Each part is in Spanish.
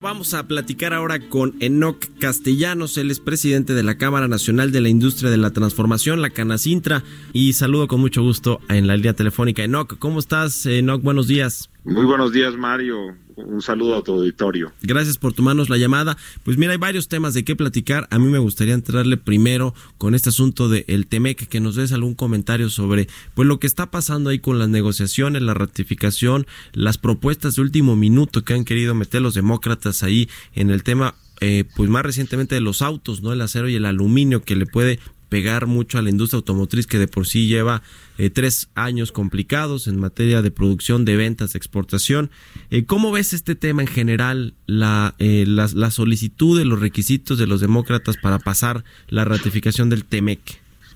Vamos a platicar ahora con Enoc Castellanos, él es presidente de la Cámara Nacional de la Industria de la Transformación, la Canacintra, y saludo con mucho gusto en la línea telefónica. Enoc, ¿cómo estás? Enoc, buenos días. Muy buenos días, Mario. Un saludo a tu auditorio. Gracias por tomarnos la llamada. Pues mira, hay varios temas de qué platicar. A mí me gustaría entrarle primero con este asunto del el TEMEC, que nos des algún comentario sobre pues lo que está pasando ahí con las negociaciones, la ratificación, las propuestas de último minuto que han querido meter los demócratas ahí en el tema eh, pues más recientemente de los autos, ¿no? El acero y el aluminio que le puede pegar mucho a la industria automotriz que de por sí lleva eh, tres años complicados en materia de producción, de ventas, de exportación. Eh, ¿Cómo ves este tema en general, la, eh, la, la, solicitud de los requisitos de los demócratas para pasar la ratificación del TEMEC?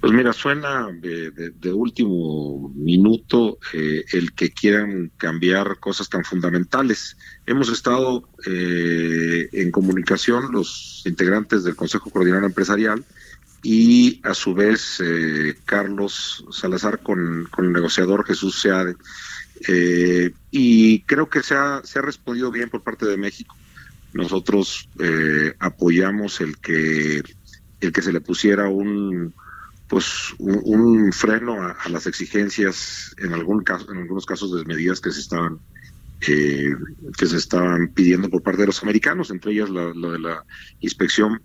Pues mira, suena de, de, último minuto eh, el que quieran cambiar cosas tan fundamentales. Hemos estado en comunicación los integrantes del Consejo Coordinador Empresarial y a su vez eh, Carlos Salazar con, con, el negociador Jesús Seade. Eh, y creo que se ha, se ha respondido bien por parte de México. Nosotros eh, apoyamos el que, el que se le pusiera un pues un, freno a, las exigencias en algún caso, en algunos casos de medidas que se estaban eh, que se estaban pidiendo por parte de los americanos, entre ellas la, la de la inspección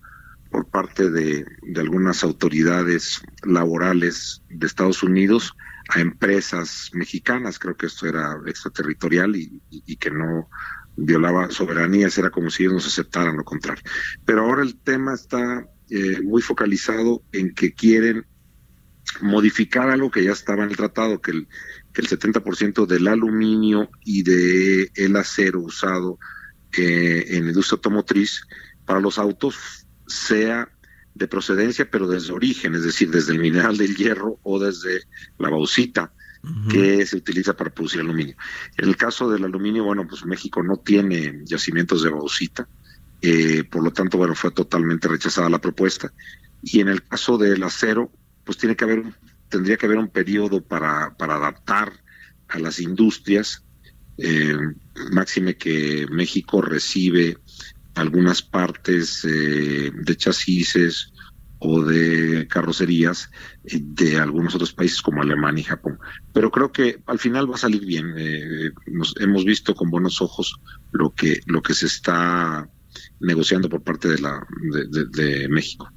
por parte de, algunas autoridades laborales de Estados Unidos a empresas mexicanas. Creo que esto era extraterritorial y, que no violaba soberanías, era como si ellos nos aceptaran lo contrario. Pero ahora el tema está eh, muy focalizado en que quieren modificar algo que ya estaba en el tratado, que el, que el 70% del aluminio y de el acero usado eh, en la industria automotriz para los autos sea de procedencia, pero desde origen, es decir, desde el mineral del hierro o desde la bauxita uh -huh. que se utiliza para producir aluminio. En el caso del aluminio, bueno, pues México no tiene yacimientos de bauxita, eh, por lo tanto, bueno, fue totalmente rechazada la propuesta. Y en el caso del acero, pues tiene que haber, tendría que haber un periodo para, para adaptar a las industrias, eh, máxime que México recibe algunas partes eh, de chasis o de carrocerías eh, de algunos otros países como Alemania y Japón. Pero creo que al final va a salir bien. Eh, hemos visto con buenos ojos lo que, lo que se está negociando por parte de, la, de, de México.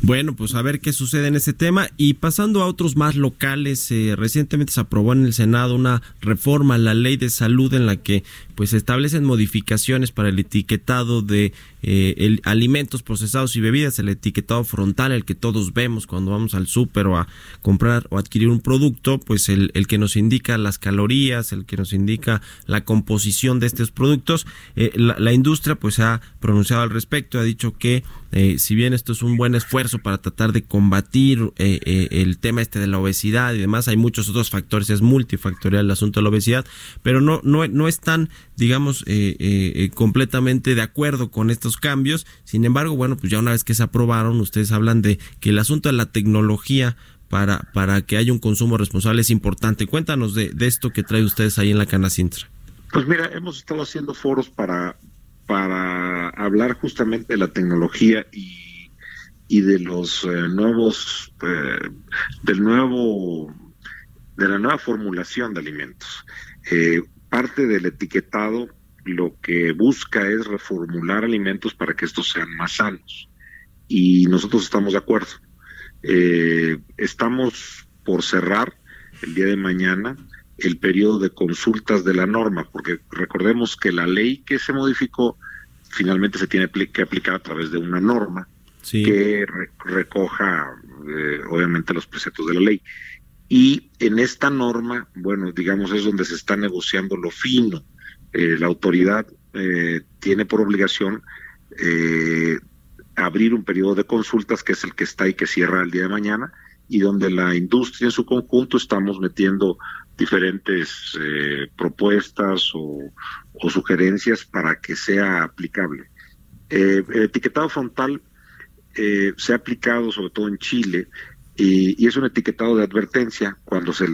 Bueno, pues a ver qué sucede en ese tema. Y pasando a otros más locales, eh, recientemente se aprobó en el Senado una reforma a la ley de salud en la que pues establecen modificaciones para el etiquetado de eh, el, alimentos procesados y bebidas, el etiquetado frontal, el que todos vemos cuando vamos al súper o a comprar o adquirir un producto, pues el, el, que nos indica las calorías, el que nos indica la composición de estos productos. Eh, la, industria pues ha pronunciado al respecto, ha dicho que eh, si bien esto es un buen esfuerzo para tratar de combatir el tema este de la obesidad y demás, hay muchos otros factores, es multifactorial el asunto de la obesidad, pero no, no, no es tan digamos, eh, eh, completamente de acuerdo con estos cambios. Sin embargo, bueno, pues ya una vez que se aprobaron, ustedes hablan de que el asunto de la tecnología para, para que haya un consumo responsable es importante. Cuéntanos de, esto que trae ustedes ahí en la Canacintra. Pues mira, hemos estado haciendo foros para, para hablar justamente de la tecnología y, y de los eh, nuevos, eh, del nuevo, de la nueva formulación de alimentos. Eh, parte del etiquetado lo que busca es reformular alimentos para que estos sean más sanos. Y nosotros estamos de acuerdo. Eh, estamos por cerrar el día de mañana el periodo de consultas de la norma, porque recordemos que la ley que se modificó finalmente se tiene que aplicar a través de una norma sí. que re recoja eh, obviamente los preceptos de la ley. Y en esta norma, bueno, digamos, es donde se está negociando lo fino la autoridad tiene por obligación abrir un periodo de consultas que es el que está y que cierra el día de mañana y donde la industria en su conjunto estamos metiendo diferentes eh, propuestas o, sugerencias para que sea aplicable. Eh, el etiquetado frontal eh, se ha aplicado sobre todo en Chile y, es un etiquetado de advertencia cuando se,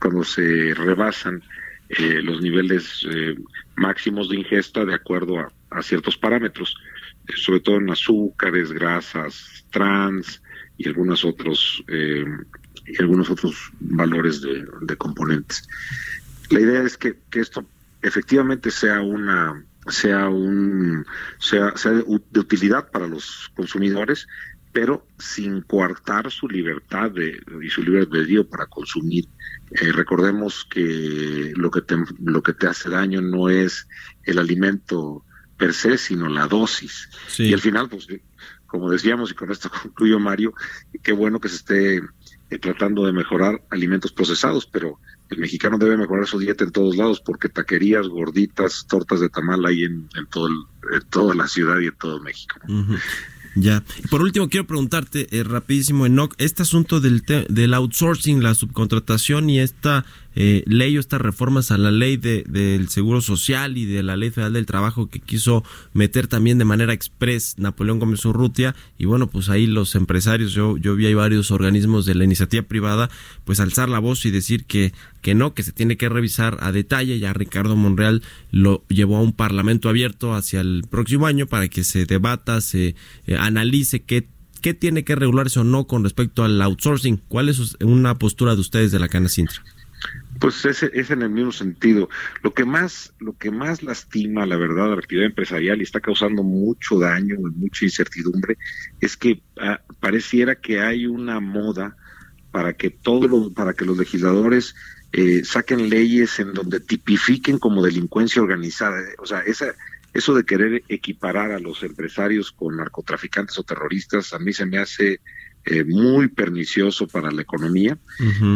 cuando se rebasan los niveles máximos de ingesta de acuerdo a ciertos parámetros, sobre todo en azúcares, grasas, trans, y algunos otros eh, y algunos otros valores de, componentes. La idea es que, esto efectivamente sea una sea un sea, sea de, utilidad para los consumidores, pero sin coartar su libertad de, y su libre albedrío para consumir. Eh, recordemos que lo que te, lo que te hace daño no es el alimento per se, sino la dosis. Y al final, pues como decíamos, y con esto concluyo Mario, qué bueno que se esté eh, tratando de mejorar alimentos procesados, pero el mexicano debe mejorar su dieta en todos lados, porque taquerías, gorditas, tortas de tamal hay en, todo toda la ciudad y en todo México. Ya. Por último, quiero preguntarte eh, rapidísimo, Enoch, este asunto del, del outsourcing, la subcontratación y esta eh, ley estas reformas a la ley de, del Seguro Social y de la Ley Federal del Trabajo que quiso meter también de manera express Napoleón Gómez Urrutia y bueno, pues ahí los empresarios, yo, yo vi ahí varios organismos de la iniciativa privada, pues alzar la voz y decir que, que no, que se tiene que revisar a detalle, ya Ricardo Monreal lo llevó a un parlamento abierto hacia el próximo año para que se debata, se eh, analice qué ¿Qué tiene que regularse o no con respecto al outsourcing? ¿Cuál es una postura de ustedes de la Cana Sintra? Pues es, es en el mismo sentido. Lo que más, lo que más lastima, la verdad, la actividad empresarial y está causando mucho daño y mucha incertidumbre, es que ah, pareciera que hay una moda para que todos los, para que los legisladores eh, saquen leyes en donde tipifiquen como delincuencia organizada. O sea, esa, eso de querer equiparar a los empresarios con narcotraficantes o terroristas, a mí se me hace eh, muy pernicioso para la economía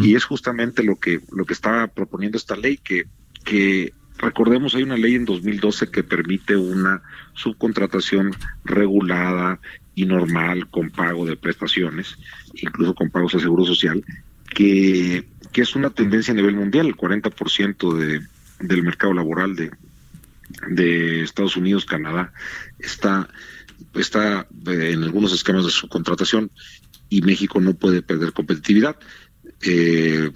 y es justamente lo que lo que está proponiendo esta ley que que recordemos hay una ley en 2012 que permite una subcontratación regulada y normal con pago de prestaciones incluso con pagos de seguro social que, que es una tendencia a nivel mundial el 40% de del mercado laboral de de Estados Unidos Canadá está está eh, en algunos esquemas de subcontratación y México no puede perder competitividad. Eh,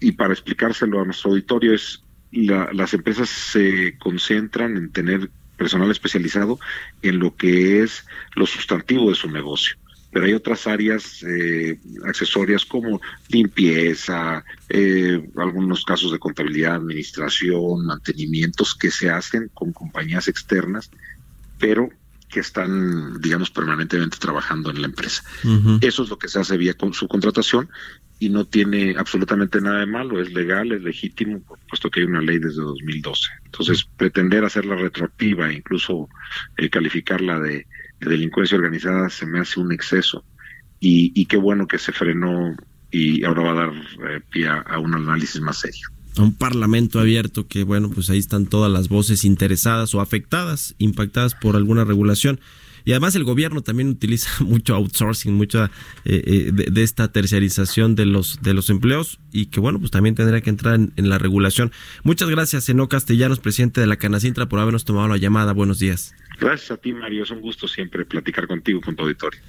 y para explicárselo a nuestro auditorio es las empresas se concentran en tener personal especializado en lo que es lo sustantivo de su negocio. Pero hay otras áreas eh, accesorias como limpieza, eh, algunos casos de contabilidad, administración, mantenimientos que se hacen con compañías externas, pero que están, digamos, permanentemente trabajando en la empresa. Eso es lo que se hace vía con su contratación y no tiene absolutamente nada de malo, es legal, es legítimo, puesto que hay una ley desde 2012. Entonces, pretender hacerla retroactiva e incluso eh, calificarla de, delincuencia organizada se me hace un exceso. Y, qué bueno que se frenó y ahora va a dar eh, pie a un análisis más serio a un parlamento abierto que, bueno, pues ahí están todas las voces interesadas o afectadas, impactadas por alguna regulación. Y además el gobierno también utiliza mucho outsourcing, mucha eh, eh, de, esta terciarización de los de los empleos y que bueno, pues también tendría que entrar en, la regulación. Muchas gracias, Eno Castellanos, presidente de la Canacintra, por habernos tomado la llamada. Buenos días. Gracias a ti, Mario. Es un gusto siempre platicar contigo, con tu auditorio.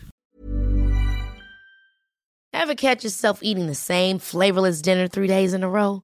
Ever catch yourself eating the same flavorless dinner three days in a row?